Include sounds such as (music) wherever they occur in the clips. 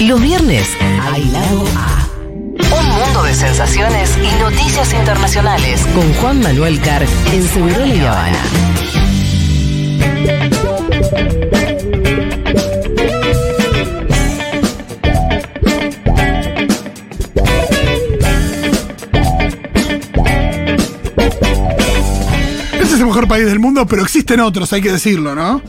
Los viernes, al lado A. Un mundo de sensaciones y noticias internacionales con Juan Manuel Carr en Segurola y Habana. Este es el mejor país del mundo, pero existen otros, hay que decirlo, ¿no?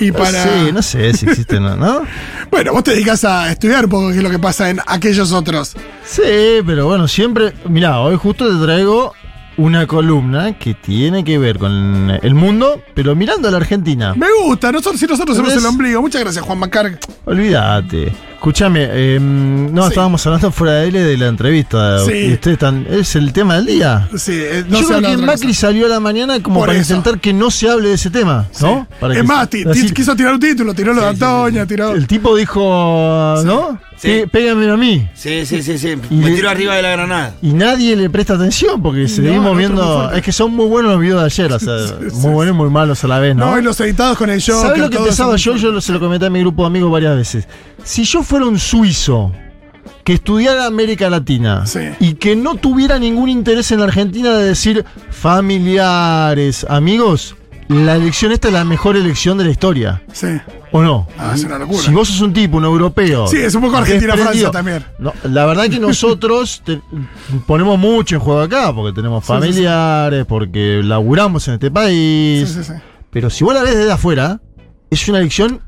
Y para. Sí, no sé si existen o no. (laughs) Bueno, vos te dedicas a estudiar un poco qué es lo que pasa en aquellos otros. Sí, pero bueno, siempre. Mirá, hoy justo te traigo una columna que tiene que ver con el mundo, pero mirando a la Argentina. Me gusta, nosotros, si nosotros somos el ombligo. Muchas gracias, Juan Macar. Olvídate. Escúchame, eh, no, Sí. estábamos hablando fuera de aire de la entrevista. Sí. Ustedes están, ¿Es el tema del día? Sí, eh, no Yo se creo que Macri cosa. salió a la mañana como Por para eso. intentar que no se hable de ese tema, ¿no? Para es que- más, así- quiso tirar un título, tiró lo de Antonia, tiró. El tipo dijo, ¿no? Sí. Que Pégame a mí. Sí, sí, sí, sí. Y Me le- tiró arriba de la granada. Y nadie le presta atención porque seguimos muy viendo. Es que son muy buenos los videos de ayer, o sea, muy buenos y muy malos a la vez, ¿no? No, y los editados con el show. ¿Sabes lo que pensaba yo? Yo lo- se lo comenté a mi grupo de amigos varias veces. Si yo fuera un suizo que estudiara América Latina Sí. y que no tuviera ningún interés en la Argentina de decir familiares, amigos, la elección esta es la mejor elección de la historia. Sí. ¿O no? Ah, es una locura. Si vos sos un tipo, un europeo. Sí, es un poco Argentina-Francia también. No, la verdad que nosotros te- ponemos mucho en juego acá, porque tenemos Sí, sí, sí. familiares, porque laburamos en este país. Sí, sí, sí. Pero si vos la ves desde afuera, es una elección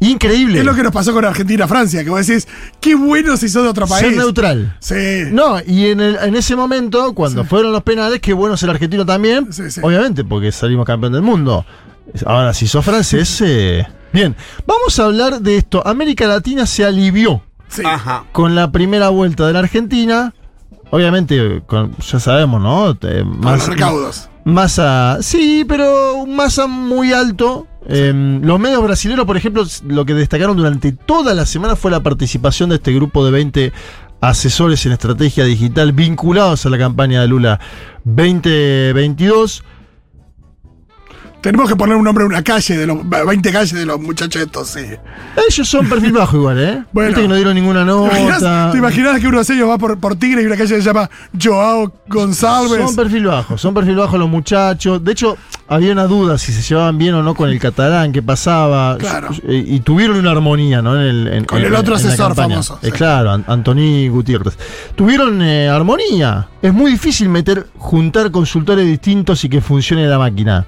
increíble. Es lo que nos pasó con Argentina-Francia, que vos decís, qué bueno si sos de otro país. Ser neutral. Sí. No, y en, el- en ese momento, cuando Sí. fueron los penales, qué bueno ser argentino también. Sí, sí. Obviamente, porque salimos campeón del mundo. Ahora, si sos francés, eh, bien. Vamos a hablar de esto. América Latina se alivió Sí. Ajá. con la primera vuelta de la Argentina. Obviamente, con- ya sabemos, ¿no? Eh, Con más, los recaudos. Masa, sí, pero un masa muy alto. Eh, los medios brasileños, por ejemplo, lo que destacaron durante toda la semana fue la participación de este grupo de 20 asesores en estrategia digital vinculados a la campaña de Lula 2022. Tenemos que poner un nombre a una calle, de los 20 calles de los muchachos estos, sí. Ellos son perfil bajo igual, ¿eh? (laughs) Bueno. Viste que no dieron ninguna (laughs) ¿Te imaginas, nota. te imaginas que uno de ellos va por, por Tigre y una calle se llama Joao González? Son perfil bajo, son perfil bajo los muchachos. De hecho, había una duda si se llevaban bien o no con el catalán, qué pasaba. Claro. Y tuvieron una armonía, ¿no? En el, en- Con en- el otro asesor famoso, Eh, sí. claro, An- Gutiérrez. Tuvieron eh, armonía. Es muy difícil meter, juntar consultores distintos y que funcione la máquina.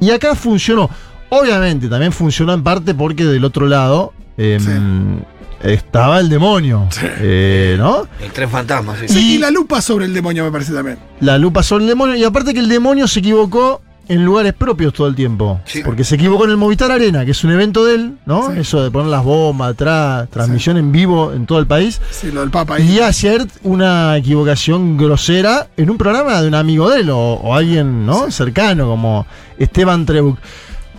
Y acá funcionó. Obviamente, también funcionó en parte porque del otro lado. em, Estaba el demonio, eh, ¿no? El tren fantasma, sí. Sí, y la lupa sobre el demonio me parece también. la lupa sobre el demonio. Y aparte que el demonio se equivocó en lugares propios todo el tiempo. Sí. Porque se equivocó en el Movistar Arena, que es un evento de él, ¿no? Sí. Eso de poner las bombas atrás, transmisión en vivo en todo el país. Sí, lo del Papa ahí. Y ayer una equivocación grosera en un programa de un amigo de él o, o alguien, ¿no? Cercano, como Esteban Trebuch.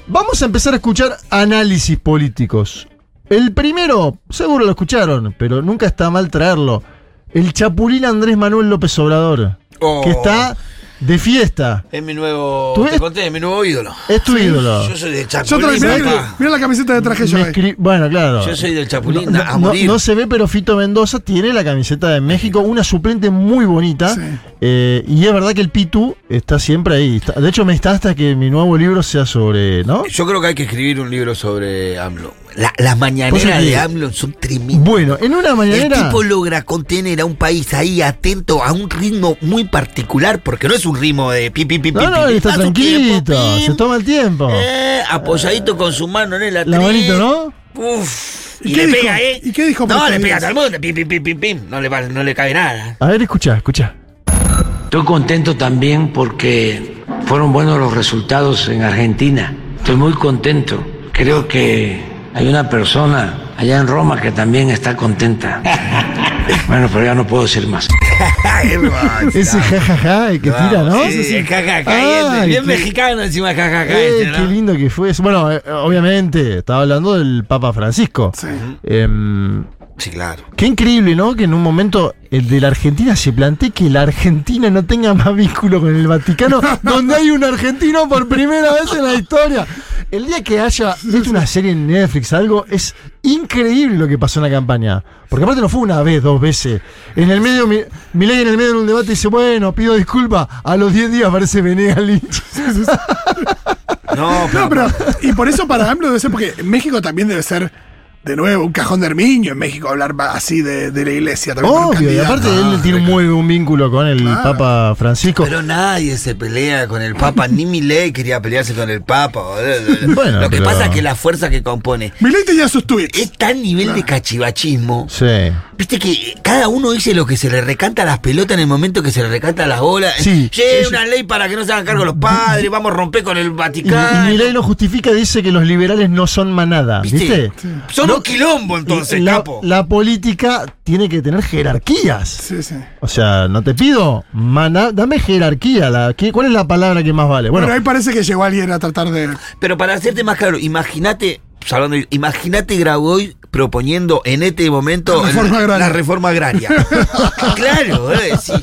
Vamos a empezar a escuchar análisis políticos. El primero, seguro lo escucharon, pero nunca está mal traerlo. El chapulín Andrés Manuel López Obrador, Oh. que está de fiesta. Es mi nuevo. ¿Tú Te conté, es mi nuevo ídolo. Es tu ídolo. Yo soy del Chapulín. mirá la camiseta de traje yo. Ahí. bueno, claro. Yo soy del Chapulín, No, a no- morir. no se ve, pero Fito Mendoza tiene la camiseta de México, una suplente muy bonita. Sí. Eh, y es verdad que el Pitu está siempre ahí. De hecho, me está hasta que mi nuevo libro sea sobre, ¿no? Yo creo que hay que escribir un libro sobre AMLO. La- las mañaneras de AMLO son tremendas. Bueno, en una El mañanera. tipo logra contener a un país ahí atento a un ritmo muy particular, porque no es un ritmo de pi, pi, pi, pi, No, no, está tranquilito, tiempo, se toma el tiempo. eh, apoyadito con su mano en el La atril. manito, ¿no? Uf. ¿Y Y, qué le dijo? pega, ¿eh? ¿Y qué dijo No, le pega a todo el mundo. Pim, pim, pim, pim, pim. No le, va- no le cabe nada. A ver, escucha, escucha. Estoy contento también porque fueron buenos los resultados en Argentina. Estoy muy contento. Creo que hay una persona allá en Roma que también está contenta. (laughs) Bueno, pero ya no puedo decir más. (laughs) Ese jajaja, el que tira, ¿no? Sí, sí, jajaja. Bien mexicano encima, jajaja. Eh, este, ¿no? qué lindo que fue eso. Bueno, eh, obviamente, estaba hablando del Papa Francisco. Sí. Em, Sí, claro. Qué increíble, ¿no? Que en un momento el de la Argentina se plantee que la Argentina no tenga más vínculo con el Vaticano, (laughs) donde hay un argentino por primera vez en la historia. El día que haya visto una serie en Netflix, algo, es increíble lo que pasó en la campaña. Porque aparte no fue una vez, dos veces. En el medio, mi, Milei en el medio de un debate dice, bueno, pido disculpas. A los 10 días aparece Venegas Lynch. (laughs) No, No, pero. Y por eso para AMLO debe ser, porque México también debe ser, de nuevo, un cajón de Hermiño en México hablar así de, de la iglesia. También Obvio, y aparte él tiene un muy buen vínculo con el Claro. Papa Francisco. pero nadie se pelea con el Papa, ni Milei quería pelearse con el Papa. (laughs) Bueno, Lo que pero- pasa es que la fuerza que compone Milei tenía sus tweets. es tan nivel de cachivachismo. Sí. Viste que cada uno dice lo que se le recanta a las pelotas en el momento que se le recanta las bolas. Sí. Che, una ley para que no se hagan cargo los padres, vamos a romper con el Y, Vaticano. y Milei lo justifica y dice que los liberales no son manada, ¿Viste? ¿viste? Son un quilombo entonces, la, capo. la política tiene que tener jerarquías. Sí, sí. O sea, no te pido, maná, dame jerarquía. La, ¿qué- ¿Cuál es la palabra que más vale? Bueno, Pero ahí parece que llegó alguien a tratar de. Pero para hacerte más claro, imagínate, hablando de- imagínate Graboy proponiendo en este momento La reforma agraria. la reforma agraria. (laughs) claro, eh, sí.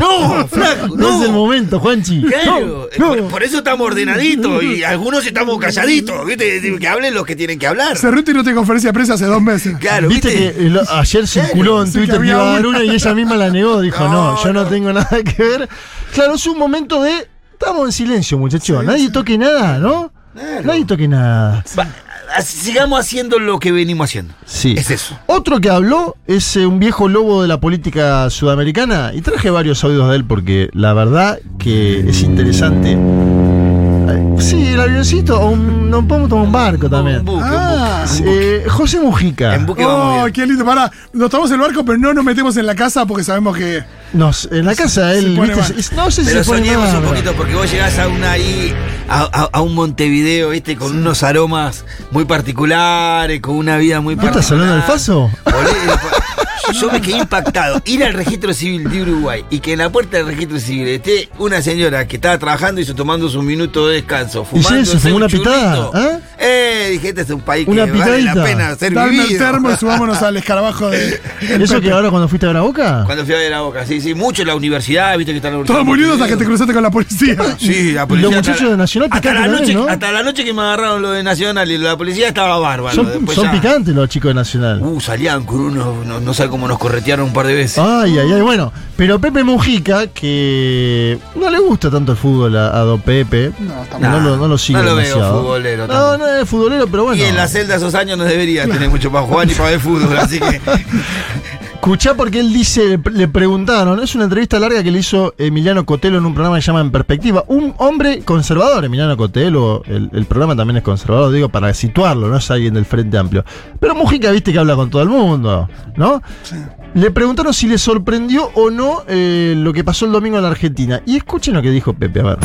No, flaco, no, no. es el momento, Juanchi. Claro, No, por, no. por eso estamos ordenaditos y algunos estamos calladitos, ¿viste? Que hablen los que tienen que hablar. Cerruti no tiene conferencia de prensa hace dos meses. Claro, Viste ¿viste? que eh, lo- ayer circuló en sí, que Twitter que iba a haber una. y ella misma la negó. Dijo, no, No, yo no, no. tengo (laughs) nada que ver. Claro, es un momento de. Estamos en silencio, muchachos. Nadie toque nada, ¿no? Claro. Nadie toque nada. Va, sigamos haciendo lo que venimos haciendo. Sí. Es eso. Otro que habló es eh, un viejo lobo de la política sudamericana y traje varios audios de él porque la verdad que es interesante. Eh, Sí, el avioncito, o un, no podemos tomar un barco también. Un buque, un Ah. Eh, José Mujica. En buque vamos Oh, bien. qué lindo. Pará, nos tomamos el barco, pero no nos metemos en la casa porque sabemos que. Nos, en la casa Se él, viste, no sé si Pero se pone soñemos mal, un poquito porque vos llegás a una ahí, a, a- a un Montevideo, ¿viste? Con unos aromas muy particulares, con una vida muy ¿Vos particular. estás hablando del Faso? Yo me quedé impactado. Ir al registro civil de Uruguay y que en la puerta del registro civil esté una señora que estaba trabajando y se tomando su minuto de descanso, ¿Y fumando. se fumó una pitada? ¿eh? Eh, dije, este es un país Una que vale la pena ser Dame el vivido. termo y (laughs) subámonos al escarabajo de. ¿Eso que Pepe. ahora cuando fuiste a ver a Boca? Cuando fui a ver la boca, sí, sí, mucho en la universidad, viste que está en la Todos muriendo hasta que te cruzaste con la policía. (laughs) Sí, la Y policía. los hasta muchachos la- de Nacional hasta la, noche, también, ¿no? hasta la noche que me agarraron lo de Nacional y la policía estaba bárbaro. Son, Después son ya- picantes los chicos de Nacional. Uh, salían con unos, no, no sé cómo nos corretearon un par de veces. Ay, ay, ay, bueno. Pero Pepe Mujica, que no le gusta tanto el fútbol a, a Don Pepe. No, está no, lo, no lo sigue No lo veo demasiado. futbolero No, tampoco. no es futbolero, pero bueno. Y en la celda esos años no debería tener mucho para jugar ni para ver fútbol, así que. (laughs) Escuchá porque él dice, le preguntaron, es una entrevista larga que le hizo Emiliano Cotelo en un programa que se llama En Perspectiva. Un hombre conservador, Emiliano Cotelo, el, el programa también es conservador, digo, para situarlo, no es alguien del Frente Amplio. Pero Mujica, viste que habla con todo el mundo, ¿no? Le preguntaron si le sorprendió o no eh, lo que pasó el domingo en la Argentina. Y escuchen lo que dijo Pepe, a ver.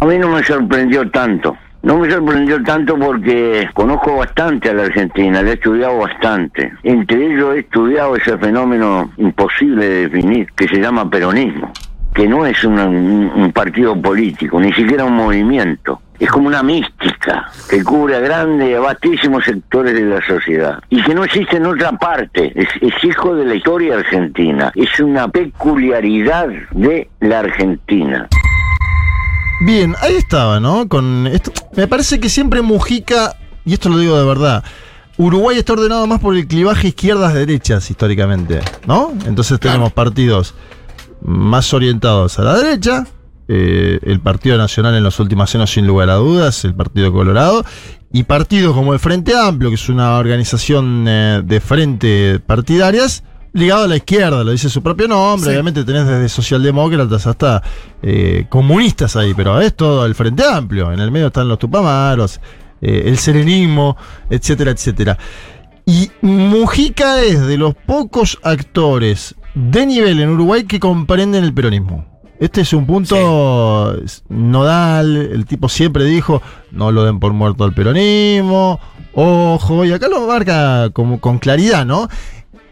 A mí no me sorprendió tanto. No me sorprendió tanto porque conozco bastante a la Argentina, la he estudiado bastante. Entre ellos he estudiado ese fenómeno imposible de definir que se llama peronismo, que no es un, un partido político, ni siquiera un movimiento. Es como una mística que cubre a grandes a vastísimos sectores de la sociedad y que no existe en otra parte. Es hijo de la historia argentina. Es una peculiaridad de la Argentina. Bien, ahí estaba, ¿no? Con esto, me parece que siempre Mujica, y esto lo digo de verdad, Uruguay está ordenado más por el clivaje izquierdas-derechas históricamente, ¿no? Entonces tenemos partidos más orientados a la derecha, eh, el Partido Nacional en los últimos años sin lugar a dudas, el Partido Colorado, y partidos como el Frente Amplio, que es una organización eh, de frente partidarias, ligado a la izquierda, lo dice su propio nombre, Sí. obviamente tenés desde socialdemócratas hasta eh, comunistas ahí, pero es todo el Frente Amplio, en el medio están los tupamaros, eh, el serenismo, etcétera, etcétera. Y Mujica es de los pocos actores de nivel en Uruguay que comprenden el peronismo. Este es un punto nodal, el tipo siempre dijo, no lo den por muerto al peronismo, ojo, y acá lo marca como con claridad, ¿no?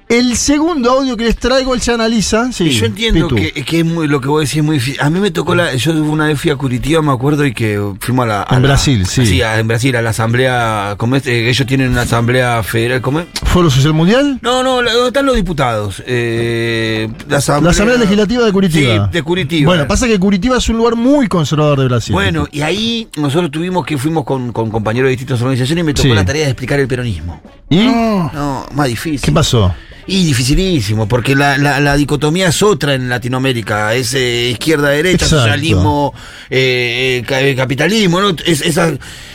El segundo audio que les traigo, él se analiza. Sí, Y yo entiendo Pitu. que, que es muy, lo que vos decís es muy difícil. A mí me tocó la. Yo una vez fui a Curitiba, me acuerdo, y que fuimos a la. a En la- Brasil, sí. a- en Brasil, a la asamblea. ¿cómo es? Eh, ellos tienen una asamblea federal. ¿Cómo es? ¿Foro Social Mundial? No, no, están los diputados. Eh, la, asamblea, La Asamblea Legislativa de Curitiba. Sí, de Curitiba. Bueno, pasa que Curitiba es un lugar muy conservador de Brasil. Bueno, y ahí nosotros tuvimos que fuimos con, con compañeros de distintas organizaciones y me tocó Sí. la tarea de explicar el peronismo. ¿Y No. No, más difícil. qué pasó? Y dificilísimo, porque la, la, la dicotomía es otra en Latinoamérica, es eh, izquierda-derecha, socialismo, eh, eh, ca- capitalismo, ¿no? Es, esa,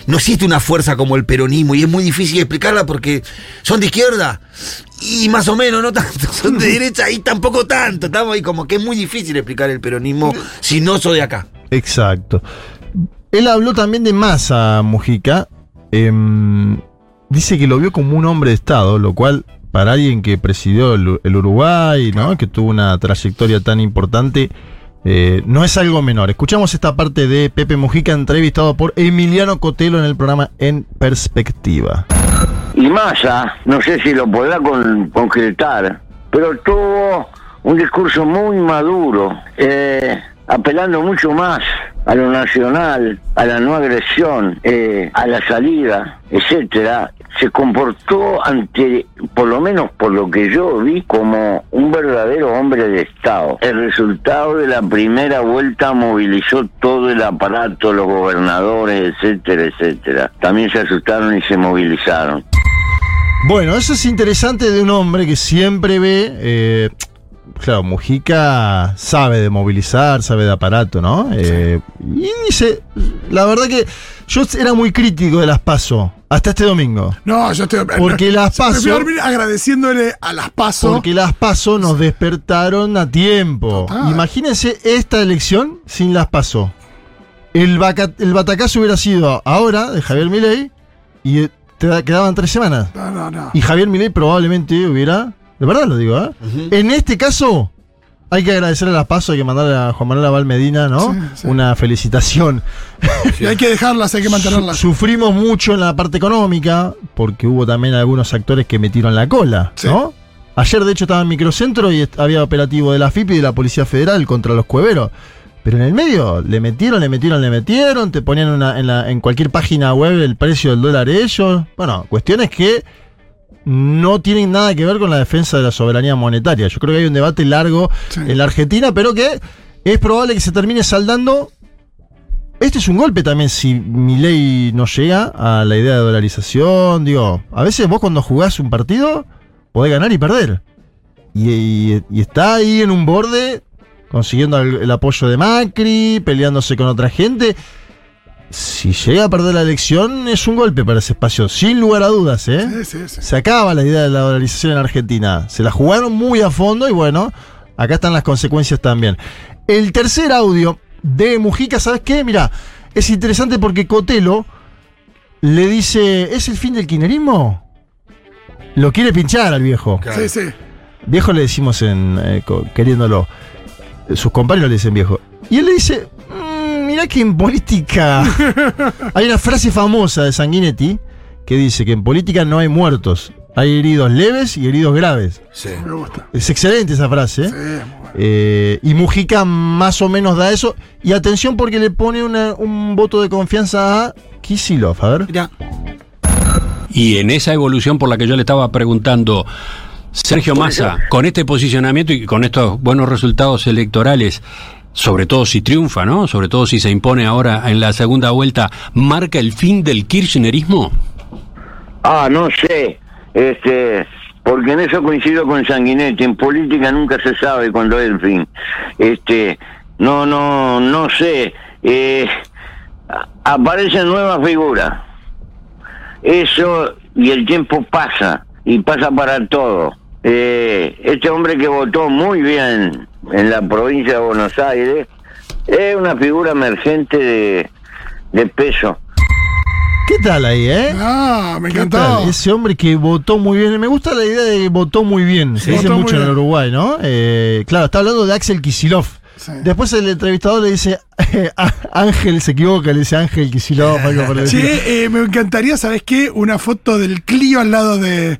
no existe una fuerza como el peronismo y es muy difícil explicarla porque son de izquierda y más o menos, no (laughs) tanto, son de derecha y tampoco tanto, estamos ahí como que es muy difícil explicar el peronismo si no soy de acá. Exacto. Él habló también de Massa Mujica. em, dice que lo vio como un hombre de Estado, lo cual para alguien que presidió el, el Uruguay, ¿no? que tuvo una trayectoria tan importante, eh, no es algo menor. Escuchamos esta parte de Pepe Mujica entrevistado por Emiliano Cotelo en el programa En Perspectiva. Y Massa, no sé si lo podrá con- concretar, pero tuvo un discurso muy maduro, eh, apelando mucho más a lo nacional, a la no agresión, eh, a la salida, etcétera. Se comportó ante, por lo menos por lo que yo vi, como un verdadero hombre de Estado. El resultado de la primera vuelta movilizó todo el aparato, los gobernadores, etcétera, etcétera. También se asustaron y se movilizaron. Bueno, eso es interesante de un hombre que siempre ve. eh, claro, Mujica sabe de movilizar, sabe de aparato, ¿no? Eh, y dice. La verdad que yo era muy crítico de las PASO hasta este domingo. No, yo estoy. Porque las yo prefiero paso- dormir agradeciéndole a las paso. Porque las PASO nos despertaron a tiempo. Total. Imagínense esta elección sin las PASO. El, vaca- el batacazo hubiera sido ahora de Javier Milei y eh, te da- quedaban tres semanas. No, no, no. Y Javier Milei probablemente hubiera. De verdad lo digo, ¿eh? En este caso, hay que agradecerle a las pasos, hay que mandarle a Juan Manuel Aval Medina, ¿no? Sí, sí. Una felicitación. Y hay que dejarlas, hay que mantenerlas. Su- sufrimos mucho en la parte económica, porque hubo también algunos actores que metieron la cola, Sí. ¿no? Ayer, de hecho, estaba en Microcentro y había operativo de la FIP y de la Policía Federal contra los cueveros. Pero en el medio, le metieron, le metieron, le metieron, te ponían una- en, la- en cualquier página web el precio del dólar ellos. Bueno, cuestiones que no tienen nada que ver con la defensa de la soberanía monetaria. Yo creo que hay un debate largo Sí. en la Argentina, pero que es probable que se termine saldando. Este es un golpe también si mi ley no llega a la idea de dolarización. Digo, a veces vos cuando jugás un partido podés ganar y perder. Y, y- y está ahí en un borde consiguiendo el, el apoyo de Macri, peleándose con otra gente. Si llega a perder la elección es un golpe para ese espacio, sin lugar a dudas, ¿eh? Sí, sí, sí. Se acaba la idea de la dolarización en Argentina. Se la jugaron muy a fondo y bueno, acá están las consecuencias también. El tercer audio de Mujica, ¿sabes qué? Mira, es interesante porque Cotelo le dice, ¿es el fin del kirchnerismo? Lo quiere pinchar al viejo. Claro. Sí, sí. Viejo le decimos en eh, queriéndolo. Sus compañeros le dicen viejo. Y él le dice, "Mm, mirá que en política... (laughs) hay una frase famosa de Sanguinetti que dice que en política no hay muertos. Hay heridos leves y heridos graves. Sí. Me gusta. Es excelente esa frase. ¿eh? Sí. Eh, y Mujica más o menos da eso. Y atención porque le pone una- un voto de confianza a Kisilov. A ver. Mirá, Y en esa evolución por la que yo le estaba preguntando, Sergio Massa, con este posicionamiento y con estos buenos resultados electorales, sobre todo si triunfa, ¿no? Sobre todo si se impone ahora en la segunda vuelta, ¿marca el fin del kirchnerismo? Ah, no sé, este, porque en eso coincido con Sanguinetti, en política nunca se sabe cuándo es el fin. Este, no, no, no sé, eh, aparecen nuevas figuras. Eso, y el tiempo pasa, y pasa para todo. Eh, este hombre que votó muy bien en la provincia de Buenos Aires es una figura emergente de, de peso. ¿Qué tal ahí, eh? Ah, me ¿Qué encantó. tal? Ese hombre que votó muy bien. Me gusta la idea de que votó muy bien. Se dice mucho en. Uruguay, ¿no? Eh, claro, está hablando de Axel Kisilov. Sí. Después el entrevistador le dice, (laughs) "Ah, Ángel se equivoca, le dice Ángel Kisilov, algo por el. Che, eh, me encantaría, ¿sabes qué? Una foto del Clio al lado de,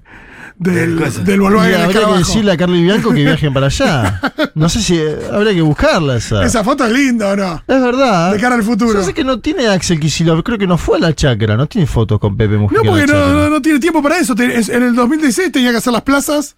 del, del Y Volkswagen habría que decirle a Carly Bianco que viajen para allá. (laughs) No sé si eh, habría que buscarla esa. Esa foto es linda, ¿o no? Es verdad. De cara al futuro. Yo sé que no tiene Axel Kicillof, creo que no fue a la chacra, no tiene fotos con Pepe Mujica. No, porque no, no, no tiene tiempo para eso. En el 2016 tenía que hacer las plazas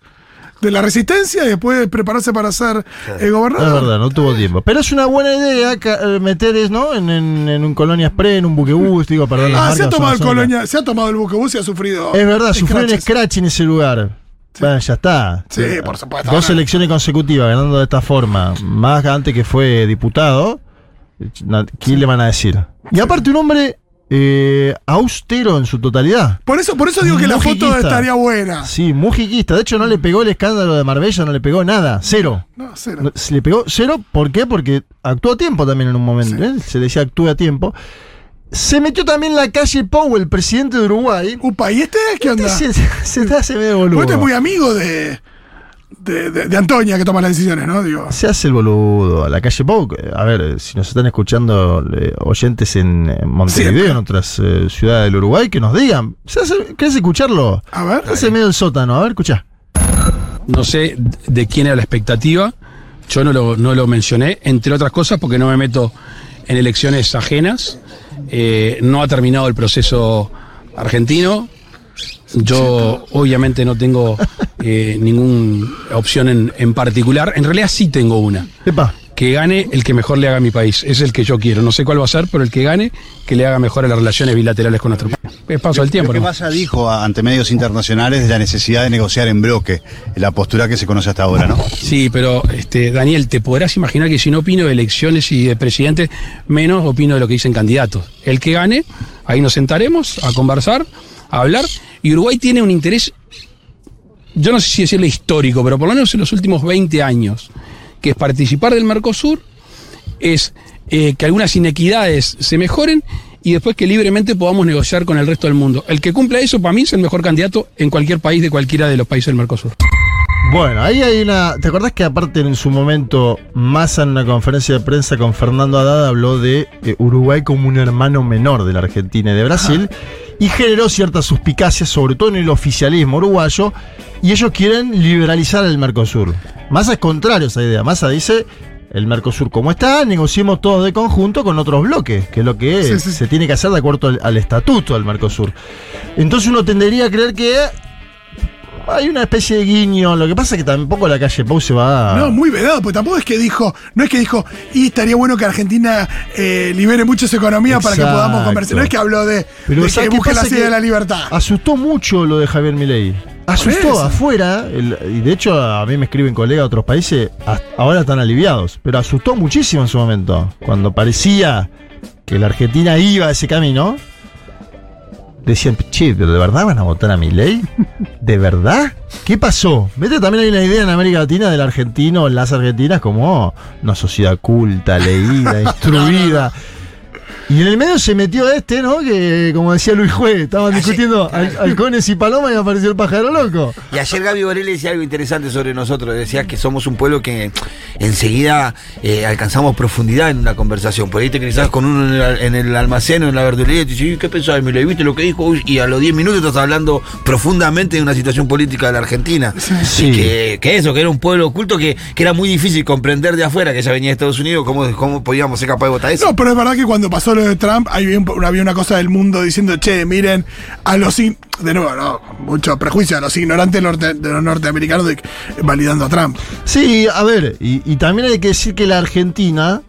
de la resistencia y después prepararse para ser eh, Es gobernador. verdad, no tuvo tiempo. Pero es una buena idea eh, meter es, ¿no? en, en, en un Colonia Express, en un buquebús, digo, perdón. las Ah, se ha marcas tomado el colonia, se ha tomado el buquebús y ha sufrido. Es verdad, sufrió un scratch en ese lugar. Bueno, ya está. Sí, por supuesto. Dos elecciones consecutivas ganando de esta forma, más antes que fue diputado. ¿Qué le van a decir? Y aparte un hombre eh, austero en su totalidad. Por eso, por eso digo que la foto estaría buena. Sí, mujiquista. De hecho, no le pegó el escándalo de Marbella, no le pegó nada. Cero. No, cero. No, Se le pegó cero, ¿por qué? Porque actuó a tiempo también en un momento. ¿eh? Se decía actúe a tiempo. Se metió también la calle Pou, el presidente de Uruguay. Upa, ¿y este qué onda? Se, se, se te hace medio boludo. Este es muy amigo de, de, de- de Antonia que toma las decisiones, ¿no? Digo. Se hace el boludo. La calle eh, a ver, si nos están escuchando eh, oyentes en, Montevideo, Siempre. en otras eh, ciudades del Uruguay, que nos digan. Se hace, ¿Querés escucharlo? A ver. Se hace medio el sótano. A ver, escuchá. No sé de quién era la expectativa. Yo no lo, no lo mencioné, entre otras cosas, porque no me meto en elecciones ajenas. Eh, no ha terminado el proceso argentino. Yo obviamente no tengo eh, ninguna opción en, en particular. En realidad sí tengo una. Epa. Que gane el que mejor le haga a mi país. Es el que yo quiero. No sé cuál va a ser, pero el que gane, que le haga mejor a las relaciones bilaterales con nuestro país. Es paso del tiempo. Lo que ¿no? Massa dijo a- ante medios internacionales de la necesidad de negociar en bloque, la postura que se conoce hasta ahora, ¿no? Sí, pero este, Daniel, te podrás imaginar que si no opino de elecciones y de presidente, menos opino de lo que dicen candidatos. El que gane, ahí nos sentaremos a conversar, a hablar. Y Uruguay tiene un interés, yo no sé si decirle histórico, pero por lo menos en los últimos 20 años, que es participar del Mercosur, es eh, que algunas inequidades se mejoren y después que libremente podamos negociar con el resto del mundo. El que cumpla eso, para mí, es el mejor candidato en cualquier país de cualquiera de los países del Mercosur. Bueno, ahí hay una. ¿Te acordás que aparte en su momento, Massa en una conferencia de prensa con Fernando Haddad habló de eh, Uruguay como un hermano menor de la Argentina y de Brasil? Y generó ciertas suspicacias, sobre todo en el oficialismo uruguayo, y ellos quieren liberalizar el Mercosur. Massa es contrario a esa idea. Massa dice. El Mercosur como está, negociemos todos de conjunto con otros bloques, que es lo que Sí, sí. se tiene que hacer de acuerdo al, al estatuto del Mercosur. Entonces uno tendería a creer que hay una especie de guiño. Lo que pasa es que tampoco la calle Pau se va. No, muy vedado, pues tampoco es que dijo, no es que dijo, y estaría bueno que Argentina eh, libere mucho su economía para que podamos conversar. No es que habló de, Pero de que ¿sabes qué busque la sede de la libertad. Asustó mucho lo de Javier Milei. Asustó eso. afuera, el- y de hecho a mí me escriben colegas de otros países, ahora están aliviados, pero asustó muchísimo en su momento. Cuando parecía que la Argentina iba a ese camino, decían, che, pero ¿de verdad van a votar a Milei? ¿De verdad? ¿Qué pasó? Vete, también hay una idea en América Latina del argentino, en las argentinas, como una sociedad culta, leída, (laughs) instruida. Y en el medio se metió este, ¿no? Que, como decía Luis Juez, estaban Ayer- discutiendo hal- halcones y palomas y apareció el pájaro loco. Y ayer Gaby Borelli decía algo interesante sobre nosotros. Decía que somos un pueblo que enseguida eh, alcanzamos profundidad en una conversación. Por ahí te cruzás con uno en el, en el almacén o en la verdulería y te dice, ¿qué pensás? ¿Me lo viste lo que dijo? Y a los 10 minutos estás hablando profundamente de una situación política de la Argentina. Sí. Y que, que eso, que era un pueblo oculto que, que era muy difícil comprender de afuera, que ella venía de Estados Unidos, cómo, cómo podíamos ser capaces de votar eso. No, pero es verdad que cuando pasó lo de Trump, había, un- había una cosa del mundo diciendo, che, miren, a los de nuevo, no, mucho prejuicio a los ignorantes norte- de los norteamericanos de- validando a Trump. Sí, a ver, y, y también hay que decir que la Argentina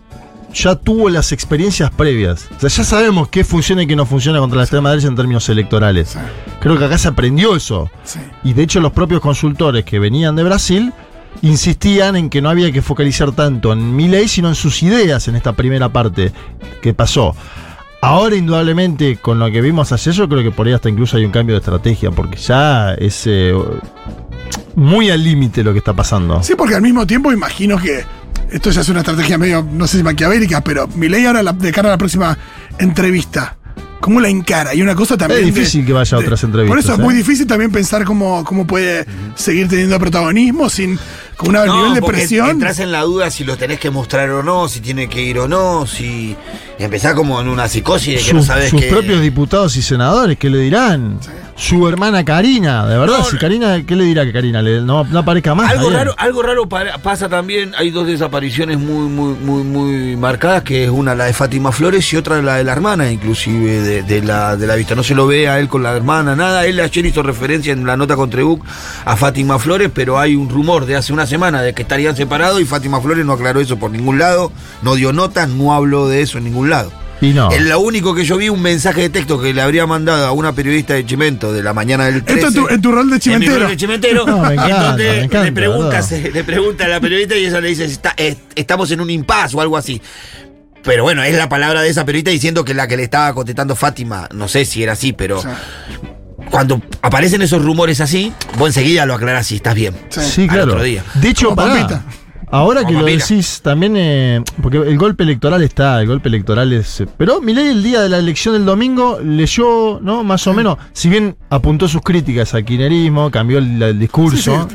ya tuvo las experiencias previas. O sea, ya sabemos qué funciona y qué no funciona contra la extrema derecha en términos electorales. Creo que acá se aprendió eso. Sí. Y de hecho los propios consultores que venían de Brasil insistían en que no había que focalizar tanto en mi ley, sino en sus ideas en esta primera parte que pasó. Ahora, indudablemente, con lo que vimos ayer, yo creo que por ahí hasta incluso hay un cambio de estrategia, porque ya es eh, muy al límite lo que está pasando. Sí, porque al mismo tiempo imagino que esto ya es una estrategia medio, no sé si maquiavélica, pero mi ley ahora de cara a la próxima entrevista, ¿cómo la encara? Y una cosa también... Es difícil que vaya a otras entrevistas, Por eso es ¿eh? muy difícil también pensar cómo, cómo puede seguir teniendo protagonismo sin con un nivel de presión. Entras en la duda si lo tenés que mostrar o no, si tiene que ir o no, si. y Empezás como en una psicosis de que no Sus, sabes sus que. propios diputados y senadores, ¿qué le dirán? Su hermana Karina, de verdad. No, si. Karina, ¿qué le dirá que Karina le- no, no aparezca más? Algo raro, algo raro para- pasa también. Hay dos desapariciones muy, muy, muy, muy marcadas, que es una la de Fátima Flores y otra la de la hermana, inclusive, de, de la, de la vista. No se lo ve a él con la hermana, nada. Él ayer hizo referencia en la nota con Trebuc a Fátima Flores, pero hay un rumor de hace una semana de que estarían separados y Fátima Flores no aclaró eso por ningún lado, no dio notas, no habló de eso en ningún lado. Y no. Es lo único que yo vi un mensaje de texto que le habría mandado a una periodista de Chimento de la mañana del 13. Esto en tu, en tu rol de En mi chimentero. rol de chimentero. No, me encanta, en donde me encanta, le, pregunta, le pregunta a la periodista y ella le dice, "Está- estamos en un impasse o algo así. Pero bueno, es la palabra de esa periodista diciendo que la que le estaba contestando Fátima, no sé si era así, pero cuando aparecen esos rumores así, vos enseguida lo aclarás si estás bien. Sí, Al claro. otro día. De hecho, pará. Ahora que lo Pampita. decís, también, eh, porque el golpe electoral está, el golpe electoral es... eh, Pero Milei el día de la elección del domingo leyó, ¿no? Más o menos, si bien apuntó sus críticas al kirchnerismo, cambió el, el discurso,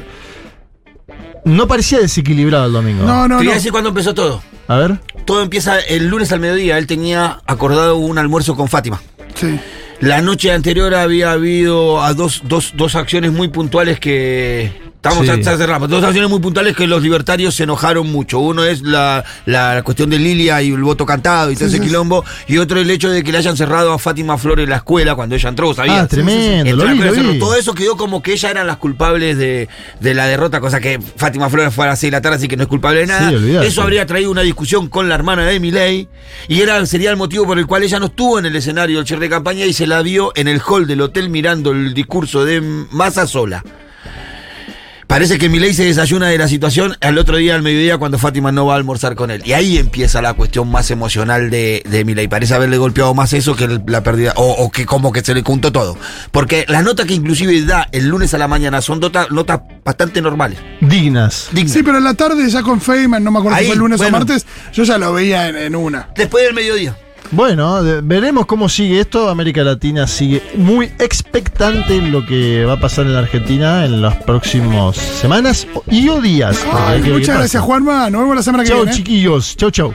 no parecía desequilibrado el domingo. No, no, Te voy no. a decir cuándo empezó todo. A ver. Todo empieza el lunes al mediodía. Él tenía acordado un almuerzo con Fátima. Sí. La noche anterior había habido a dos, dos, dos acciones muy puntuales que. Estamos Sí. cerramos. Dos acciones muy puntuales que los libertarios se enojaron mucho. Uno es la, la cuestión de Lilia y el voto cantado y todo Sí, ese sí, quilombo. Y otro el hecho de que le hayan cerrado a Fátima Flores la escuela cuando ella entró, ¿sabías? Ah, tremendo, Entró lo a la vi, escuela, lo cerró. vi. Todo eso quedó como que ellas eran las culpables de, de la derrota, cosa que Fátima Flores fue a las 6 de la tarde, así que no es culpable de nada. Eso habría traído una discusión con la hermana de Milei y era, sería el motivo por el cual ella no estuvo en el escenario del cierre de campaña y se la vio en el hall del hotel mirando el discurso de Massa sola. Parece que Milei se desayuna de la situación al otro día al mediodía cuando Fátima no va a almorzar con él. Y ahí empieza la cuestión más emocional de, de Milei. Parece haberle golpeado más eso que la pérdida, o, o que como que se le juntó todo. Porque las notas que inclusive da el lunes a la mañana son notas bastante normales. Dignas. dignas. Sí, pero en la tarde ya con Feynman, no me acuerdo Ahí, si fue el lunes bueno. o martes, yo ya lo veía en, en una. Después del mediodía. Bueno, veremos cómo sigue esto. América Latina sigue muy expectante en lo que va a pasar en la Argentina en las próximas semanas y o días. Ay, muchas gracias, Juanma. Nos vemos la semana que Chau, viene. chiquillos. Chau, chau.